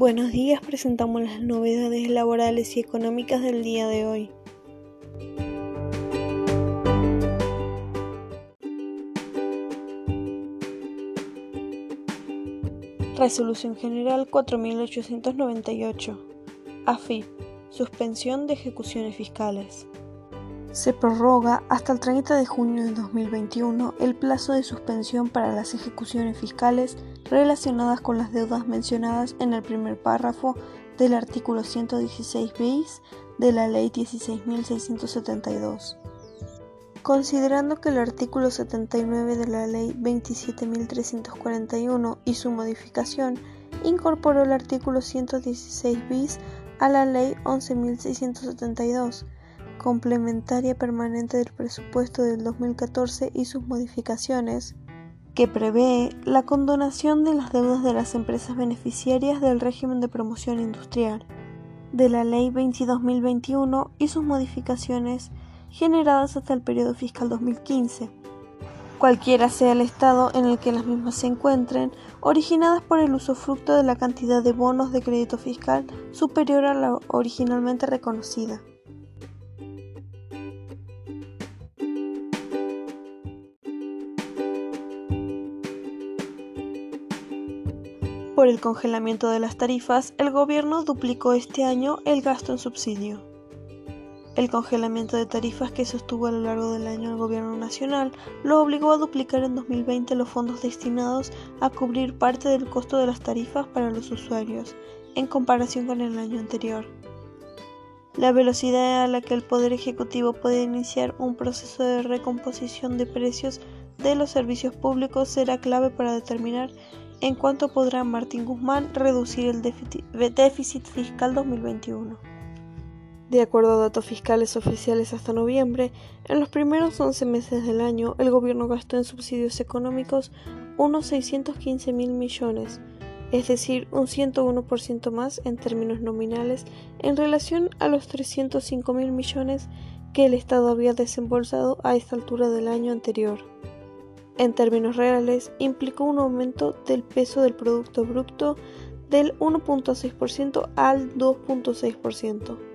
Buenos días, presentamos las novedades laborales y económicas del día de hoy. Resolución General 4898. AFIP. Suspensión de ejecuciones fiscales. Se prorroga hasta el 30 de junio de 2021 el plazo de suspensión para las ejecuciones fiscales relacionadas con las deudas mencionadas en el primer párrafo del artículo 116 bis de la Ley 16.672. Considerando que el artículo 79 de la Ley 27.341 y su modificación incorporó el artículo 116 bis a la Ley 11.672, complementaria permanente del presupuesto del 2014 y sus modificaciones, que prevé la condonación de las deudas de las empresas beneficiarias del régimen de promoción industrial, de la Ley 22.021 y sus modificaciones generadas hasta el periodo fiscal 2015, cualquiera sea el estado en el que las mismas se encuentren, originadas por el usufructo de la cantidad de bonos de crédito fiscal superior a la originalmente reconocida. Por el congelamiento de las tarifas, el gobierno duplicó este año el gasto en subsidio. El congelamiento de tarifas que sostuvo a lo largo del año el gobierno nacional lo obligó a duplicar en 2020 los fondos destinados a cubrir parte del costo de las tarifas para los usuarios, en comparación con el año anterior. La velocidad a la que el Poder Ejecutivo puede iniciar un proceso de recomposición de precios de los servicios públicos será clave para determinar en cuánto podrá Martín Guzmán reducir el déficit fiscal 2021. De acuerdo a datos fiscales oficiales hasta noviembre, en los primeros 11 meses del año el gobierno gastó en subsidios económicos unos 615 mil millones, es decir, un 101% más en términos nominales en relación a los 305 mil millones que el Estado había desembolsado a esta altura del año anterior. En términos reales, implicó un aumento del peso del Producto Bruto del 1.6% al 2.6%.